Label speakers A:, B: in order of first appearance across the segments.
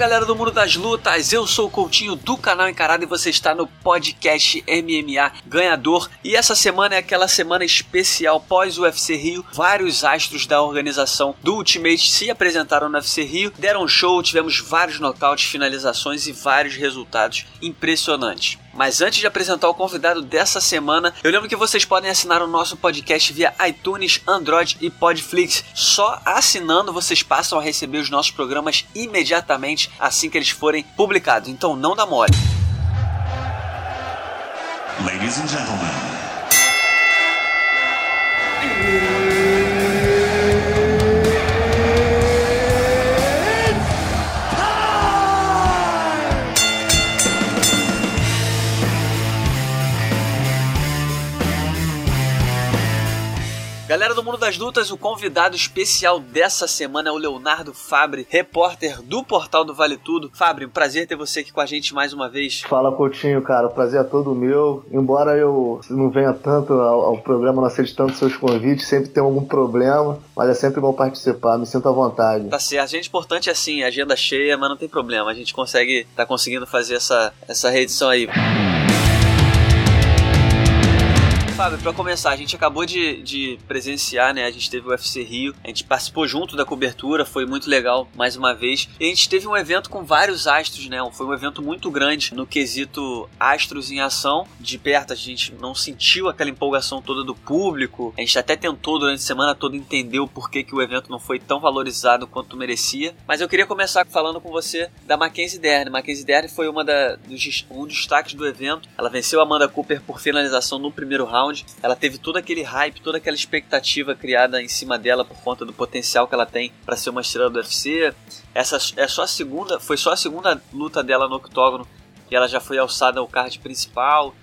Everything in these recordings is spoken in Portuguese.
A: galera do Mundo das Lutas, eu sou o Coutinho do canal Encarado e você está no podcast MMA Ganhador. E essa semana é aquela semana especial pós UFC Rio. Vários astros da organização do Ultimate se apresentaram no UFC Rio, deram show, tivemos vários nocautes, finalizações e vários resultados impressionantes. Mas antes de apresentar o convidado dessa semana, eu lembro que vocês podem assinar o nosso podcast via iTunes, Android e Podflix. Só assinando vocês passam a receber os nossos programas imediatamente assim que eles forem publicados. Então não dá mole. Ladies and gentlemen. Das Lutas, o convidado especial dessa semana é o Leonardo Fabre, repórter do portal do Vale Tudo. Fabre, um prazer ter você aqui com a gente mais uma vez.
B: Fala, Coutinho, cara, o prazer é todo meu. Embora eu não venha tanto ao, ao programa, não aceite tanto seus convites, sempre tem algum problema, mas é sempre bom participar, me sinto à vontade.
A: Tá certo, a gente importante é assim, agenda cheia, mas não tem problema, a gente consegue, tá conseguindo fazer essa, essa reedição aí. Fábio, pra começar, a gente acabou de, de presenciar, né? A gente teve o UFC Rio, a gente participou junto da cobertura, foi muito legal mais uma vez. E a gente teve um evento com vários astros, né? Foi um evento muito grande no quesito astros em ação. De perto, a gente não sentiu aquela empolgação toda do público. A gente até tentou durante a semana toda entender o porquê que o evento não foi tão valorizado quanto merecia. Mas eu queria começar falando com você da Mackenzie Dern. Mackenzie Dern foi uma da, dos, um dos destaques do evento. Ela venceu a Amanda Cooper por finalização no primeiro round Ela teve todo aquele hype, toda aquela expectativa criada em cima dela por conta do potencial que ela tem para ser uma estrela do UFC. Essa é só a segunda, foi só a segunda luta dela no octógono e ela já foi alçada ao card principal.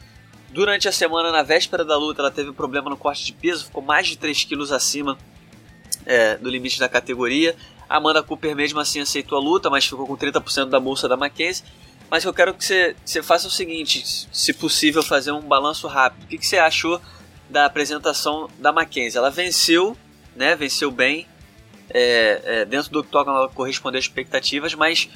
A: Durante a semana, na véspera da luta, ela teve um problema no corte de peso, ficou mais de 3 quilos acima é, do limite da categoria. Amanda Cooper mesmo assim aceitou a luta, mas ficou com 30% da bolsa da Mackenzie. Mas eu quero que você, você faça o seguinte, se possível, fazer um balanço rápido. O que, que você achou da apresentação da Mackenzie? Ela venceu, né? Venceu bem. É, é, dentro do octógono ela correspondeu às expectativas, mas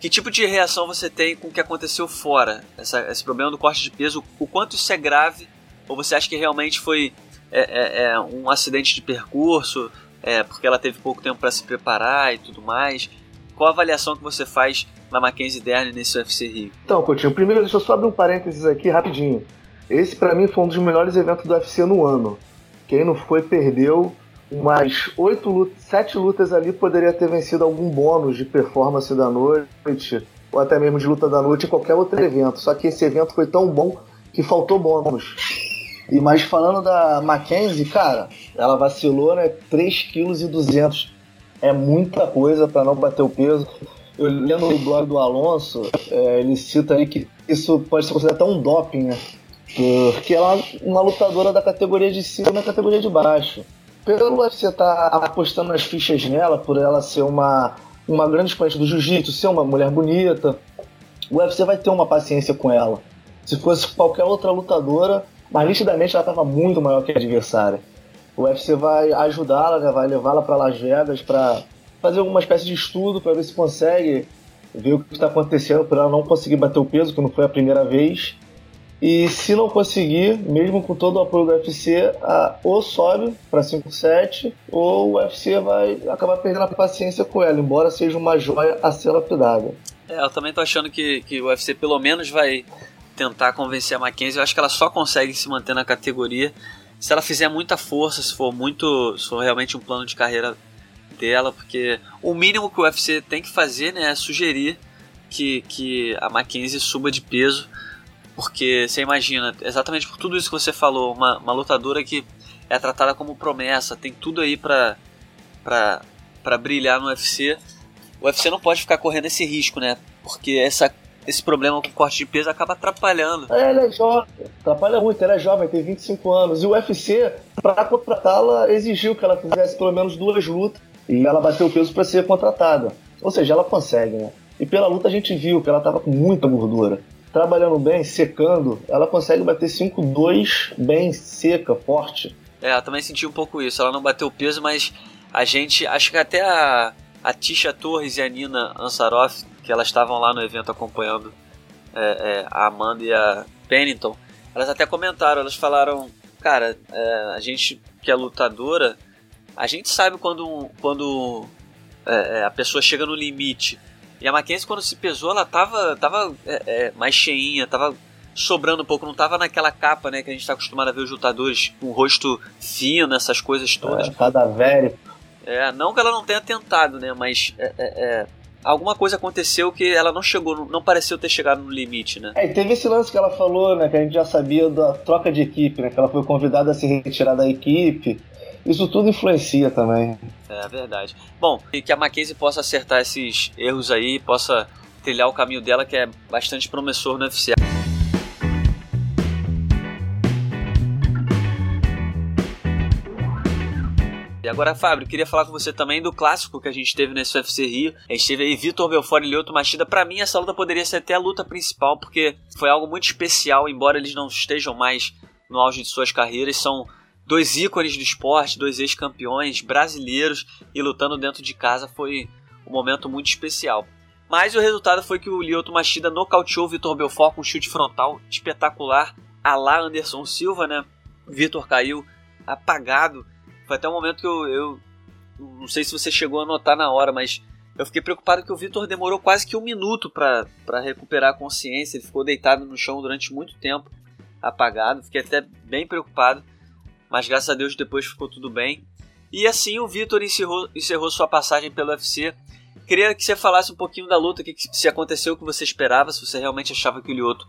A: que tipo de reação você tem com o que aconteceu fora? Essa, esse problema do corte de peso, o quanto isso é grave? Ou você acha que realmente foi é, é, é um acidente de percurso, é, porque ela teve pouco tempo para se preparar e tudo mais? Qual a avaliação que você faz na Mackenzie Dern nesse UFC Rio?
B: Então, Coutinho, primeiro deixa eu só abrir um parênteses aqui rapidinho. Esse para mim foi um dos melhores eventos do UFC no ano. Quem não foi perdeu umas oito lutas, sete lutas ali poderia ter vencido algum bônus de performance da noite ou até mesmo de luta da noite em qualquer outro evento. Só que esse evento foi tão bom que faltou bônus. E mais falando da Mackenzie, cara, ela vacilou, né? 3,2 kg é muita coisa para não bater o peso. Eu lendo o blog do Alonso, é, ele cita aí que isso pode ser considerado até um doping, né? Porque ela é uma lutadora da categoria de cima na categoria de baixo. Pelo UFC estar tá apostando nas fichas nela, por ela ser uma, uma grande expoente do jiu-jitsu, ser uma mulher bonita, o UFC vai ter uma paciência com ela. Se fosse qualquer outra lutadora, mas nitidamente ela estava muito maior que a adversária. O UFC vai ajudá-la, né, vai levá-la para Las Vegas para fazer alguma espécie de estudo para ver se consegue ver o que está acontecendo para ela não conseguir bater o peso, que não foi a primeira vez. E se não conseguir, mesmo com todo o apoio do UFC, a, ou sobe para 5-7, ou o UFC vai acabar perdendo a paciência com ela, embora seja uma joia a ser lapidada.
A: É, eu também tô achando que, que o UFC pelo menos vai tentar convencer a Mackenzie. Eu acho que ela só consegue se manter na categoria se ela fizer muita força, se for muito, se for realmente um plano de carreira dela, porque o mínimo que o UFC tem que fazer né, é sugerir que, que a Mackenzie suba de peso, porque você imagina, exatamente por tudo isso que você falou, uma, uma lutadora que é tratada como promessa, tem tudo aí pra, brilhar no UFC. O UFC não pode ficar correndo esse risco, né? Porque essa esse problema com corte de peso acaba atrapalhando.
B: É, ela é jovem, atrapalha muito, ela é jovem, tem 25 anos. E o UFC, para contratá-la, exigiu que ela fizesse pelo menos duas lutas e ela bateu o peso para ser contratada. Ou seja, ela consegue, né? E pela luta a gente viu que ela tava com muita gordura. Trabalhando bem, secando, ela consegue bater 5-2 bem seca, forte.
A: É, eu também senti um pouco isso. Ela não bateu o peso, mas a gente. Acho que até a, a Tisha Torres e a Nina Ansaroff, que elas estavam lá no evento acompanhando é, é, a Amanda e a Pennington, elas até comentaram, elas falaram, cara, é, a gente que é lutadora, a gente sabe quando, quando é, é, a pessoa chega no limite. E a Mackenzie, quando se pesou, ela tava, tava é, é, mais cheinha, tava sobrando um pouco, não tava naquela capa, né, que a gente tá acostumado a ver os lutadores com o rosto fino, essas coisas todas. É,
B: cadavérico.
A: É, não que ela não tenha tentado, né, mas é, é, é, alguma coisa aconteceu que ela não chegou, não pareceu ter chegado no limite, né.
B: É, e teve esse lance que ela falou, né, que a gente já sabia da troca de equipe, né, que ela foi convidada a se retirar da equipe, isso tudo influencia também.
A: É, verdade. Bom, e que a Mackenzie possa acertar esses erros aí, possa trilhar o caminho dela, que é bastante promissor no UFC. E agora, Fábio, queria falar com você também do clássico que a gente teve nesse UFC Rio. A gente teve aí Vitor Belfort e Lyoto Machida. Para mim, essa luta poderia ser até a luta principal, porque foi algo muito especial, embora eles não estejam mais no auge de suas carreiras. São dois ícones do esporte, dois ex-campeões brasileiros e lutando dentro de casa foi um momento muito especial. Mas o resultado foi que o Lyoto Machida nocauteou o Vitor Belfort com um chute frontal espetacular, a lá Anderson Silva, né? Vitor caiu apagado. Foi até um momento que eu, eu não sei se você chegou a notar na hora, mas eu fiquei preocupado que o Vitor demorou quase que um minuto para recuperar a consciência. Ele ficou deitado no chão durante muito tempo, apagado. Fiquei até bem preocupado mas graças a Deus depois ficou tudo bem. E assim o Vitor encerrou, encerrou sua passagem pelo UFC. Queria que você falasse um pouquinho da luta, que, se aconteceu o que você esperava, se você realmente achava que o Lyoto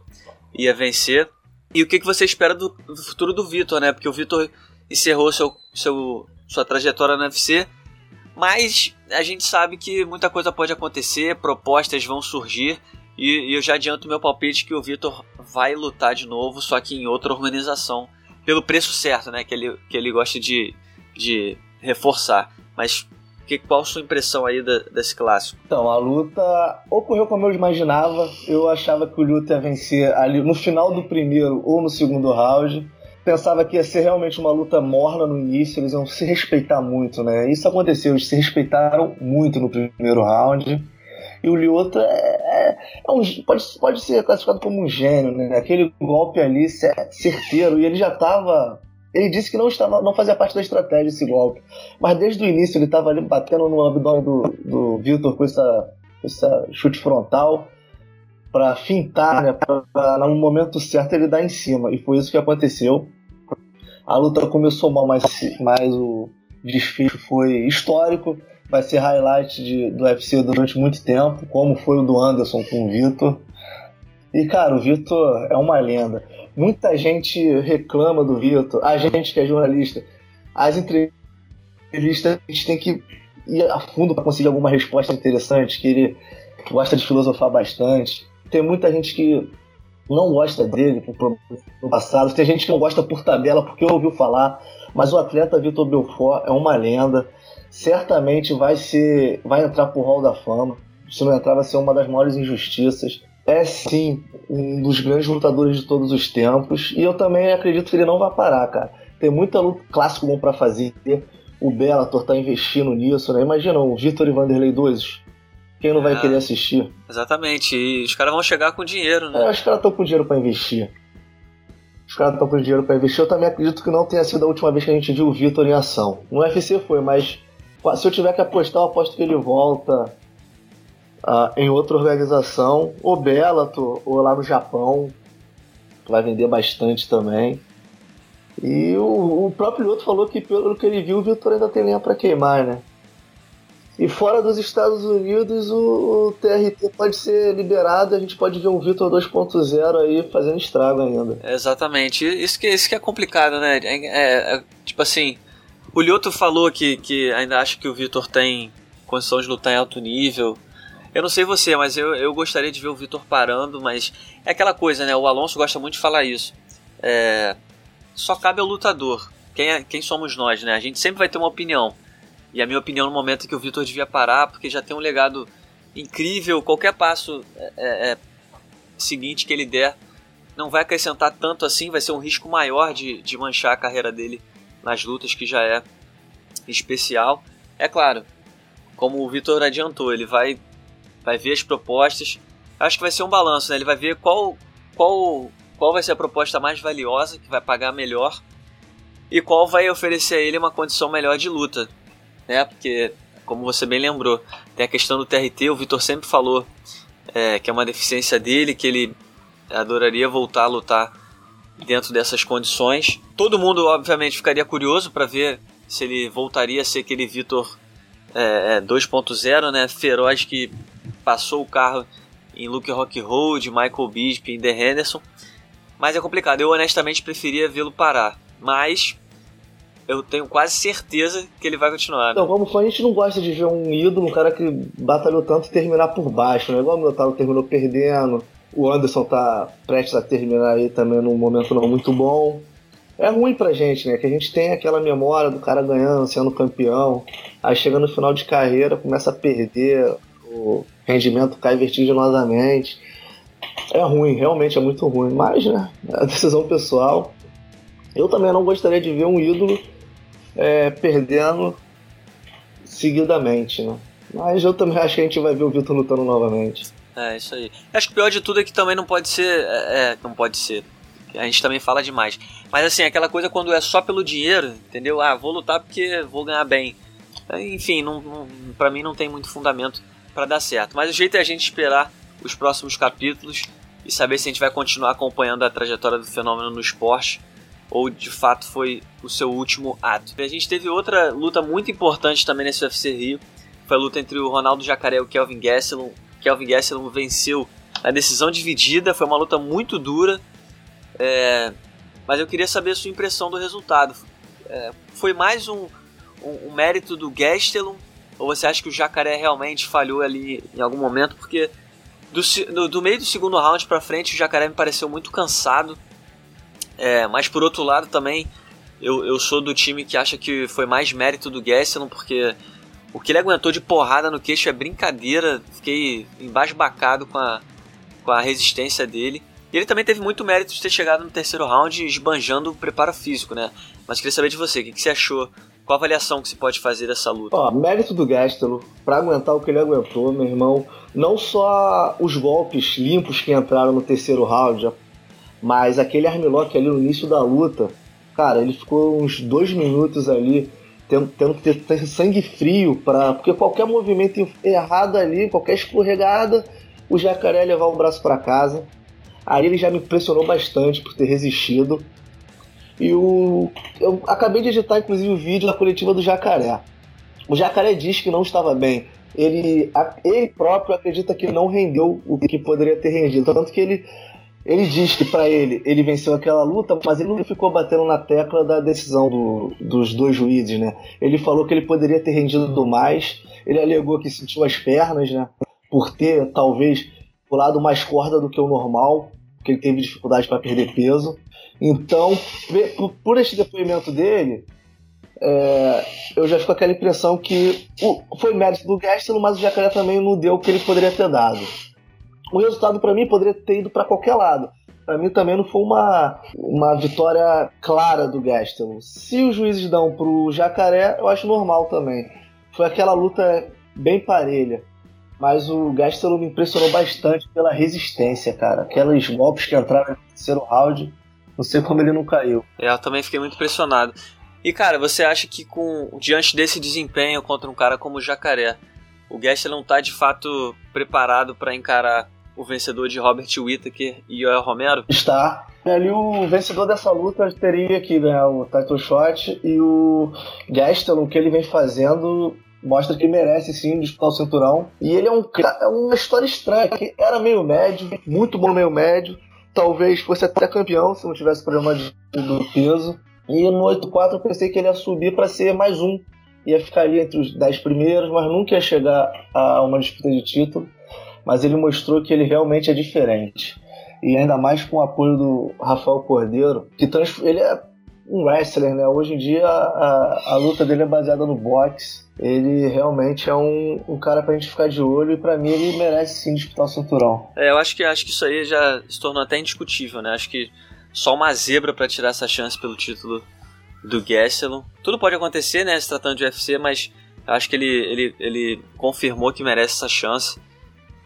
A: ia vencer. E o que, que você espera do, do futuro do Vitor, né? Porque o Vitor encerrou seu, seu, sua trajetória no UFC, mas a gente sabe que muita coisa pode acontecer, propostas vão surgir, e, e eu já adianto meu palpite que o Vitor vai lutar de novo, só que em outra organização pelo preço certo, né? Que ele, que ele gosta de, de reforçar. Mas que, qual a sua impressão aí da, desse clássico?
B: Então, a luta ocorreu como eu imaginava. Eu achava que o Luther ia vencer ali no final do primeiro ou no segundo round. Pensava que ia ser realmente uma luta morna no início, eles iam se respeitar muito, né? Isso aconteceu, eles se respeitaram muito no primeiro round. E o Lyoto é, um, pode, pode ser classificado como um gênio, né? Aquele golpe ali certeiro. E ele já estava. Ele disse que não, estava, não fazia parte da estratégia esse golpe. Mas desde o início ele estava ali batendo no abdômen do, do Vitor com essa, essa chute frontal para fintar, né? No momento certo ele dar em cima. E foi isso que aconteceu. A luta começou mal, mas, mas o desfecho foi histórico vai ser highlight de, do UFC durante muito tempo, como foi o do Anderson com o Vitor. E, cara, o Vitor é uma lenda. Muita gente reclama do Vitor, a gente que é jornalista. As entrevistas a gente tem que ir a fundo para conseguir alguma resposta interessante, que ele gosta de filosofar bastante. Tem muita gente que não gosta dele no passado, tem gente que não gosta por tabela porque ouviu falar, mas o atleta Vitor Belfort é uma lenda certamente vai ser vai entrar pro Hall da Fama. Se não entrar, vai ser uma das maiores injustiças. É sim um dos grandes lutadores de todos os tempos. E eu também acredito que ele não vai parar, cara. Tem muita luta clássico bom para fazer. O Bellator tá investindo nisso, né? Imagina o Vitor e Vanderlei 2. Quem não vai é, querer assistir?
A: Exatamente. E os caras vão chegar com dinheiro, né?
B: É, os caras estão com dinheiro para investir. Os caras estão com dinheiro para investir. Eu também acredito que não tenha sido a última vez que a gente viu o Vitor em ação. No UFC foi, mas se eu tiver que apostar, eu aposto que ele volta uh, em outra organização, ou Bellator, ou lá no Japão, vai vender bastante também. E o, o próprio Lyoto falou que pelo que ele viu, o Vitor ainda tem lenha para queimar, né? E fora dos Estados Unidos, o, o, TRT pode ser liberado, a gente pode ver um Vitor 2.0 aí fazendo estrago ainda.
A: exatamente. Isso que, isso que é complicado, né? É, é, é, tipo assim, o Lyoto falou que, que ainda acha que o Vitor tem condição de lutar em alto nível. Eu não sei você, mas eu, eu gostaria de ver o Vitor parando, mas é aquela coisa, né? O Alonso gosta muito de falar isso. É, só cabe ao lutador. Quem, é, quem somos nós, né? A gente sempre vai ter uma opinião. E a minha opinião no momento é que o Vitor devia parar, porque já tem um legado incrível. Qualquer passo é, é, é seguinte que ele der não vai acrescentar tanto assim, vai ser um risco maior de, de manchar a carreira dele nas lutas, que já é especial. É claro, como o Vitor adiantou, ele vai vai ver as propostas. Acho que vai ser um balanço, né? Ele vai ver qual, qual, qual vai ser a proposta mais valiosa, que vai pagar melhor, e qual vai oferecer a ele uma condição melhor de luta, né? Porque, como você bem lembrou, tem a questão do TRT, o Vitor sempre falou é, que é uma deficiência dele, que ele adoraria voltar a lutar dentro dessas condições. Todo mundo, obviamente, ficaria curioso para ver se ele voltaria a ser aquele Vitor é, 2.0, é, né? Feroz que passou o carro em Luke Rock Road, Michael Bisping The Henderson. Mas é complicado, eu honestamente preferia vê-lo parar. Mas eu tenho quase certeza que ele vai continuar.
B: Então, como fã, a gente não gosta de ver um ídolo, um cara que batalhou tanto terminar por baixo, né? Igual o Minotauro terminou perdendo, o Anderson tá prestes a terminar aí também num momento não muito bom. É ruim pra gente, né? Que a gente tem aquela memória do cara ganhando, sendo campeão, aí chega no final de carreira, começa a perder, o rendimento cai vertiginosamente. É ruim, realmente é muito ruim, mas, né? É a decisão pessoal. Eu também não gostaria de ver um ídolo é, perdendo seguidamente, né? Mas eu também acho que a gente vai ver o Vitor lutando novamente.
A: É, isso aí. Acho que o pior de tudo é que também não pode ser. É, é, não pode ser. A gente também fala demais. Mas assim, aquela coisa quando é só pelo dinheiro, entendeu? Ah, vou lutar porque vou ganhar bem. Enfim, não, não, pra mim não tem muito fundamento para dar certo. Mas o jeito é a gente esperar os próximos capítulos e saber se a gente vai continuar acompanhando a trajetória do fenômeno no esporte ou de fato foi o seu último ato. A gente teve outra luta muito importante também nesse UFC Rio, foi a luta entre o Ronaldo Jacaré e o Kelvin Gastelum. Kelvin Gastelum venceu na decisão dividida, foi uma luta muito dura, é... mas eu queria saber a sua impressão do resultado. É... Foi mais um, um, um, mérito do Gastelum ou você acha que o Jacaré realmente falhou ali em algum momento? Porque do, do, do meio do segundo round para frente o Jacaré me pareceu muito cansado é, mas por outro lado também, eu, eu sou do time que acha que foi mais mérito do Gastelum, porque o que ele aguentou de porrada no queixo é brincadeira. Fiquei embasbacado com a, com a resistência dele. E ele também teve muito mérito de ter chegado no terceiro round esbanjando o preparo físico, né? Mas queria saber de você, o que, que você achou? Qual a avaliação que se pode fazer dessa luta?
B: Ó, mérito do Gastelum, pra aguentar o que ele aguentou, meu irmão. Não só os golpes limpos que entraram no terceiro round, mas aquele armlock ali no início da luta, cara, ele ficou uns dois minutos ali tendo, que ter, ter sangue frio para porque qualquer movimento errado ali, qualquer escorregada, o jacaré levar o braço para casa. Aí ele já me impressionou bastante por ter resistido. E o eu acabei de editar inclusive o vídeo da coletiva do jacaré. O jacaré diz que não estava bem. Ele, ele próprio acredita que não rendeu o que poderia ter rendido. Tanto que ele ele diz que para ele ele venceu aquela luta, mas ele não ficou batendo na tecla da decisão do, dos dois juízes, né? Ele falou que ele poderia ter rendido mais. Ele alegou que sentiu as pernas, né? Por ter talvez pulado mais corda do que o normal, porque ele teve dificuldade para perder peso. Então, por este depoimento dele, é, eu já fico com aquela impressão que foi mérito do Gastelum, mas o Jacaré também não deu o que ele poderia ter dado o resultado para mim poderia ter ido para qualquer lado. Para mim também não foi uma, uma vitória clara do Gastelum. Se os juízes dão pro Jacaré, eu acho normal também. Foi aquela luta bem parelha. Mas o Gastelum me impressionou bastante pela resistência, cara. Aqueles golpes que entraram no terceiro round, não sei como ele não caiu.
A: Eu também fiquei muito impressionado. E cara, você acha que com diante desse desempenho contra um cara como o Jacaré, o Gastelum tá de fato preparado para encarar o vencedor de Robert Whittaker e Joel Romero?
B: Está. Ali o vencedor dessa luta teria que ganhar o title shot e o Gastelum, que ele vem fazendo, mostra que merece sim disputar o cinturão. E ele é, um, é uma história estranha, que era meio médio, muito bom meio médio. Talvez fosse até campeão se não tivesse problema de, do peso. E no 8-4 eu pensei que ele ia subir para ser mais um. Ia ficar ali entre os 10 primeiros, mas nunca ia chegar a uma disputa de título mas ele mostrou que ele realmente é diferente. E ainda mais com o apoio do Rafael Cordeiro, que ele é um wrestler, né? Hoje em dia a, a luta dele é baseada no boxe. Ele realmente é um, um cara pra gente ficar de olho e pra mim ele merece sim disputar o cinturão.
A: É, eu acho que, acho que isso aí já se tornou até indiscutível, né? Acho que só uma zebra para tirar essa chance pelo título do Gastelum. Tudo pode acontecer, né? Se tratando de UFC, mas acho que ele, ele, ele confirmou que merece essa chance.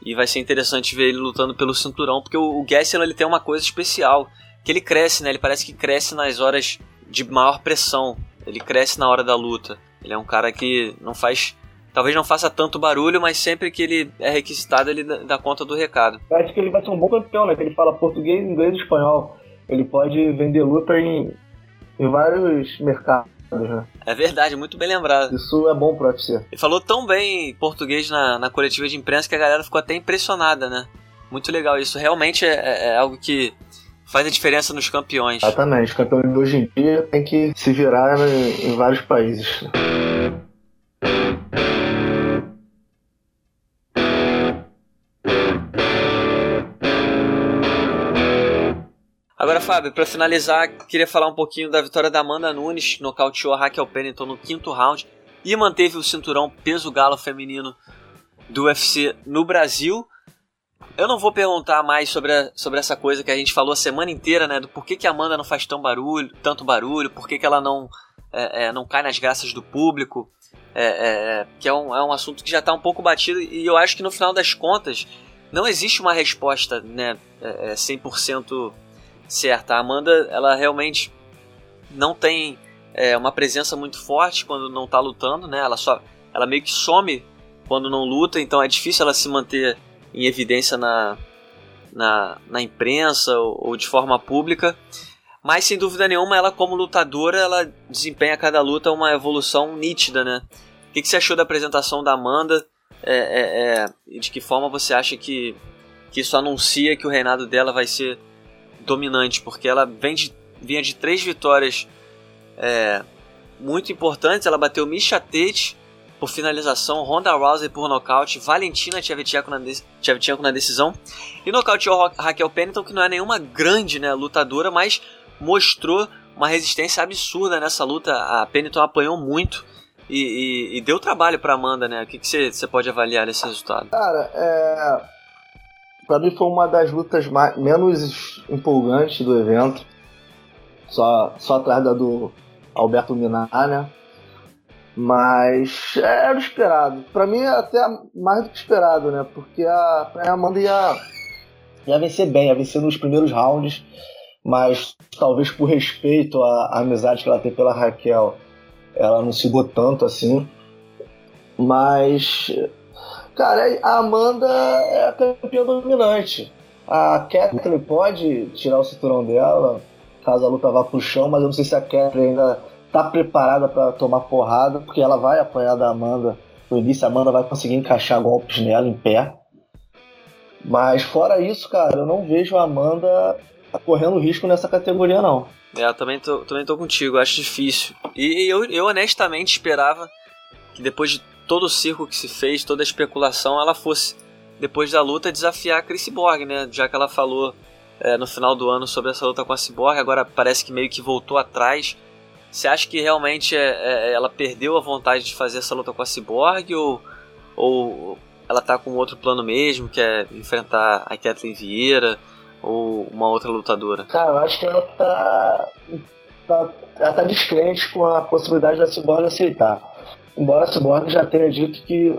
A: E vai ser interessante ver ele lutando pelo cinturão, porque o, o Gessler ele tem uma coisa especial, que ele cresce, né? Ele parece que cresce nas horas de maior pressão. Ele cresce na hora da luta. Ele é um cara que não faz talvez não faça tanto barulho, mas sempre que ele é requisitado, ele dá conta do recado.
B: Acho que ele vai ser um bom campeão, né? Que ele fala português, inglês e espanhol. Ele pode vender luta em, em vários mercados.
A: É verdade, muito bem lembrado.
B: Isso é bom pro UFC.
A: Ele falou tão bem português na, na coletiva de imprensa que a galera ficou até impressionada, né? Muito legal isso. Realmente é, é, é algo que faz a diferença nos campeões.
B: Exatamente. Os campeões hoje em dia tem que se virar em, em vários países.
A: Agora, Fábio, para finalizar, queria falar um pouquinho da vitória da Amanda Nunes, nocauteou a Raquel Pennington no quinto round e manteve o cinturão peso galo feminino do UFC no Brasil. Eu não vou perguntar mais sobre, a, sobre essa coisa que a gente falou a semana inteira, né? Do porquê que a Amanda não faz tão barulho, tanto barulho, por que ela não, é, é, não cai nas graças do público, é, é que é um, é um assunto que já está um pouco batido e eu acho que no final das contas não existe uma resposta né, é, 100% é, certa. A Amanda, ela realmente não tem é, uma presença muito forte quando não tá lutando, né? Ela só, ela meio que some quando não luta, então é difícil ela se manter em evidência na, na, na imprensa ou, ou, de forma pública. Mas sem dúvida nenhuma, ela como lutadora, ela desempenha cada luta uma evolução nítida, né? O que, que você achou da apresentação da Amanda? É, é, é, de que forma você acha que, que isso anuncia que o reinado dela vai ser dominante, porque ela vem de, vinha de três vitórias é, muito importantes. Ela bateu Misha Tate por finalização, Ronda Rousey por nocaute, Valentina Shevchenko na, de na decisão e nocauteou Raquel Pennington, que não é nenhuma grande né, lutadora, mas mostrou uma resistência absurda nessa luta. A Pennington apanhou muito. E, e, e deu trabalho para Amanda, né? O que você pode avaliar desse resultado?
B: Cara, é, para mim foi uma das lutas mais, menos empolgantes do evento. Só, só atrás da do Alberto Minar, né? Mas era esperado. Para mim, até mais do que esperado, né? Porque a, a Amanda ia, ia vencer bem, ia vencer nos primeiros rounds. Mas talvez por respeito à, à amizade que ela tem pela Raquel, ela não se tanto assim. Mas Cara, a Amanda é a campeã dominante. A Kathleen pode tirar o cinturão dela, caso a luta vá pro chão, mas eu não sei se a Kathleen ainda tá preparada para tomar porrada, porque ela vai apanhar da Amanda. No início, a Amanda vai conseguir encaixar golpes nela em pé. Mas fora isso, cara, eu não vejo a Amanda correndo risco nessa categoria, não.
A: É, eu também tô, também tô contigo, acho difícil. E eu, eu honestamente esperava que depois de todo o circo que se fez, toda a especulação, ela fosse, depois da luta, desafiar a Chris Borg, né? Já que ela falou é, no final do ano sobre essa luta com a Cyborg, agora parece que meio que voltou atrás. Você acha que realmente é, é, ela perdeu a vontade de fazer essa luta com a Cyborg ou, ou ela tá com outro plano mesmo, que é enfrentar a Kathleen Vieira ou uma outra lutadora?
B: Cara, eu acho que ela tá, tá, ela tá descrente com a possibilidade da Cyborg aceitar. Embora Cyborg já tenha dito que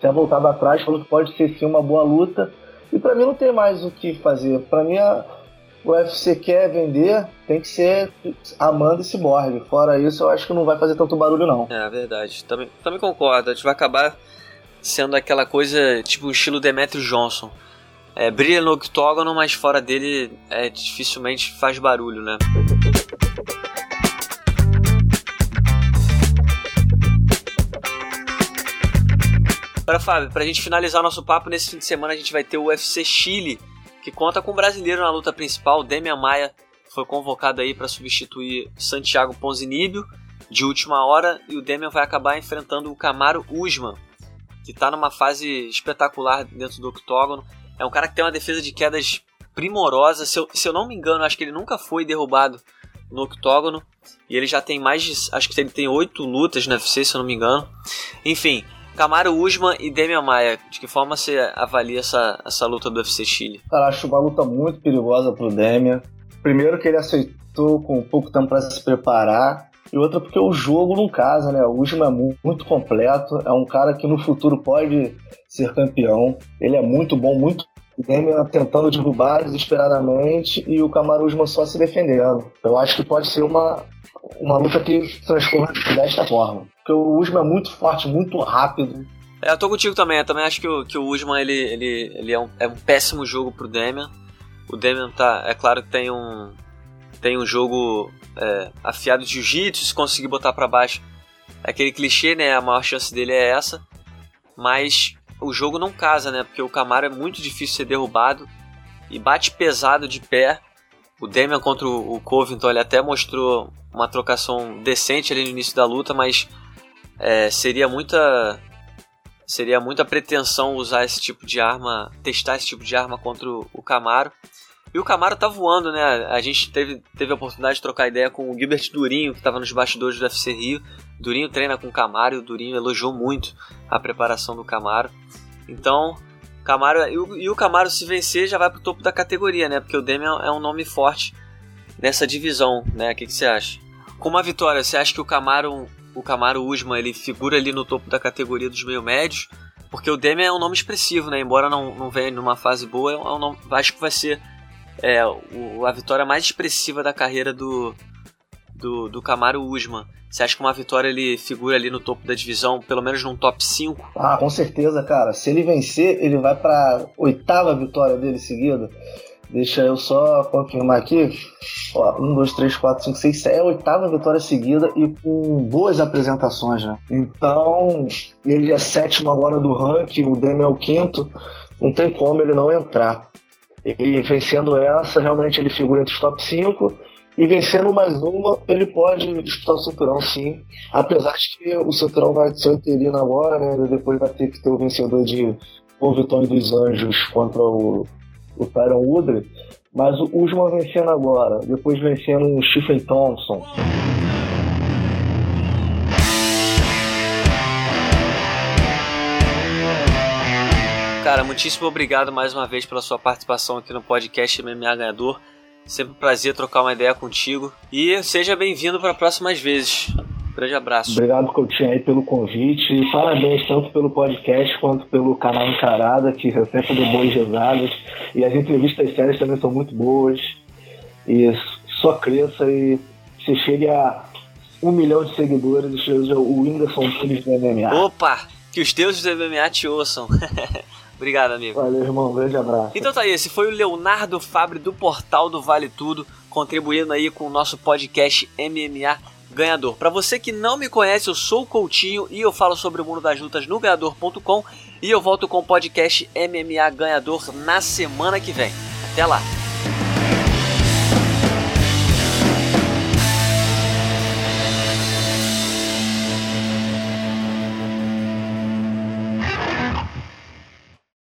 B: tenha voltado atrás, falou que pode ser sim uma boa luta. E para mim não tem mais o que fazer. Para mim a, o UFC quer vender, tem que ser Amanda e Cyborg. Fora isso, eu acho que não vai fazer tanto barulho não.
A: É verdade. Também, também concordo. A gente vai acabar sendo aquela coisa tipo o estilo Demetrio Johnson. É, brilha no octógono, mas fora dele é, dificilmente faz barulho, né? Agora, Fábio, pra gente finalizar nosso papo, nesse fim de semana a gente vai ter o UFC Chile, que conta com um brasileiro na luta principal, Demian Maia, foi convocado aí para substituir Santiago Ponzinibbio de última hora, e o Demian vai acabar enfrentando o Camaro Usman, que tá numa fase espetacular dentro do octógono. É um cara que tem uma defesa de quedas primorosa, se eu, se eu não me engano, acho que ele nunca foi derrubado no octógono, e ele já tem mais de, acho que ele tem oito lutas no UFC, se eu não me engano. Enfim, Camaro Usman e Demian Maia. De que forma você avalia essa, essa luta do UFC Chile?
B: Cara, acho uma luta muito perigosa pro Demian. Primeiro que ele aceitou com pouco tempo para se preparar. e outra porque o jogo não casa, né? O Usman é muito completo, é um cara que no futuro pode ser campeão. Ele é muito bom, muito Demian tentando derrubar desesperadamente e o Kamaru Usman só se defendendo. Eu acho que pode ser uma, uma luta que transforma desta forma. Porque o Usman é muito forte, muito rápido.
A: É, eu tô contigo também. Eu também acho que o, que o Usman ele, ele, ele é, um, é um péssimo jogo pro Demian. O Demian tá, é claro que tem um, tem um jogo é, afiado de jiu-jitsu, se conseguir botar para baixo. É aquele clichê, né? A maior chance dele é essa. Mas o jogo não casa, né? Porque o Camaro é muito difícil ser derrubado e bate pesado de pé. O Demian contra o Covington ele até mostrou uma trocação decente ali no início da luta, mas é, seria muita seria muita pretensão usar esse tipo de arma, testar esse tipo de arma contra o Camaro. E o Camaro tá voando, né? A gente teve, teve a oportunidade de trocar ideia com o Gilbert Durinho, que estava nos bastidores do UFC Rio. Durinho treina com o Camaro e o Durinho elogiou muito a preparação do Camaro. Então, Camaro e o, e o Camaro se vencer já vai pro topo da categoria, né? Porque o Demian é um nome forte nessa divisão, né? O que, que você acha? Com uma vitória, você acha que o Camaro, o Camaro Usman, ele figura ali no topo da categoria dos meio médios? Porque o Demian é um nome expressivo, né? Embora não, não venha numa fase boa, é um nome, acho que vai ser é, o, a vitória mais expressiva da carreira do, do, do Camaro Usman. Você acha que uma vitória ele figura ali no topo da divisão, pelo menos num top 5?
B: Ah, com certeza, cara. Se ele vencer, ele vai para oitava vitória dele seguida. Deixa eu só confirmar aqui. Ó, 1, 2, 3, 4, 5, 6, 7. É a oitava vitória seguida e com boas apresentações, né? Então, ele é sétimo agora do ranking, o Daniel é o quinto. Não tem como ele não entrar. E vencendo essa, realmente ele figura entre os top 5 e vencendo mais uma, ele pode disputar o cinturão sim. Apesar de que o cinturão vai ser interino agora, né? Depois vai ter que ter o vencedor de O Vitória dos Anjos contra o, o Tyron Woodley. Mas o Usman vencendo agora, depois vencendo o Stephen Thompson.
A: Cara, muitíssimo obrigado mais uma vez pela sua participação aqui no podcast MMA Ganhador. Sempre um prazer trocar uma ideia contigo. E seja bem-vindo para próximas vezes. Grande abraço.
B: Obrigado, Coutinho, aí pelo convite. E parabéns tanto pelo podcast quanto pelo canal Encarada, que sempre deu boas risadas. E as entrevistas sérias também são muito boas. E só cresça e você chegue a um milhão de seguidores e seja o Whindersson Nunes do MMA.
A: Opa! Que os deuses do MMA te ouçam. Obrigado, amigo.
B: Valeu, irmão. Um grande abraço.
A: Então tá aí, esse foi o Leonardo Fabre do portal do Vale Tudo, contribuindo aí com o nosso podcast MMA Ganhador. Para você que não me conhece, eu sou o Coutinho e eu falo sobre o mundo das lutas no ganhador.com e eu volto com o podcast MMA Ganhador na semana que vem. Até lá.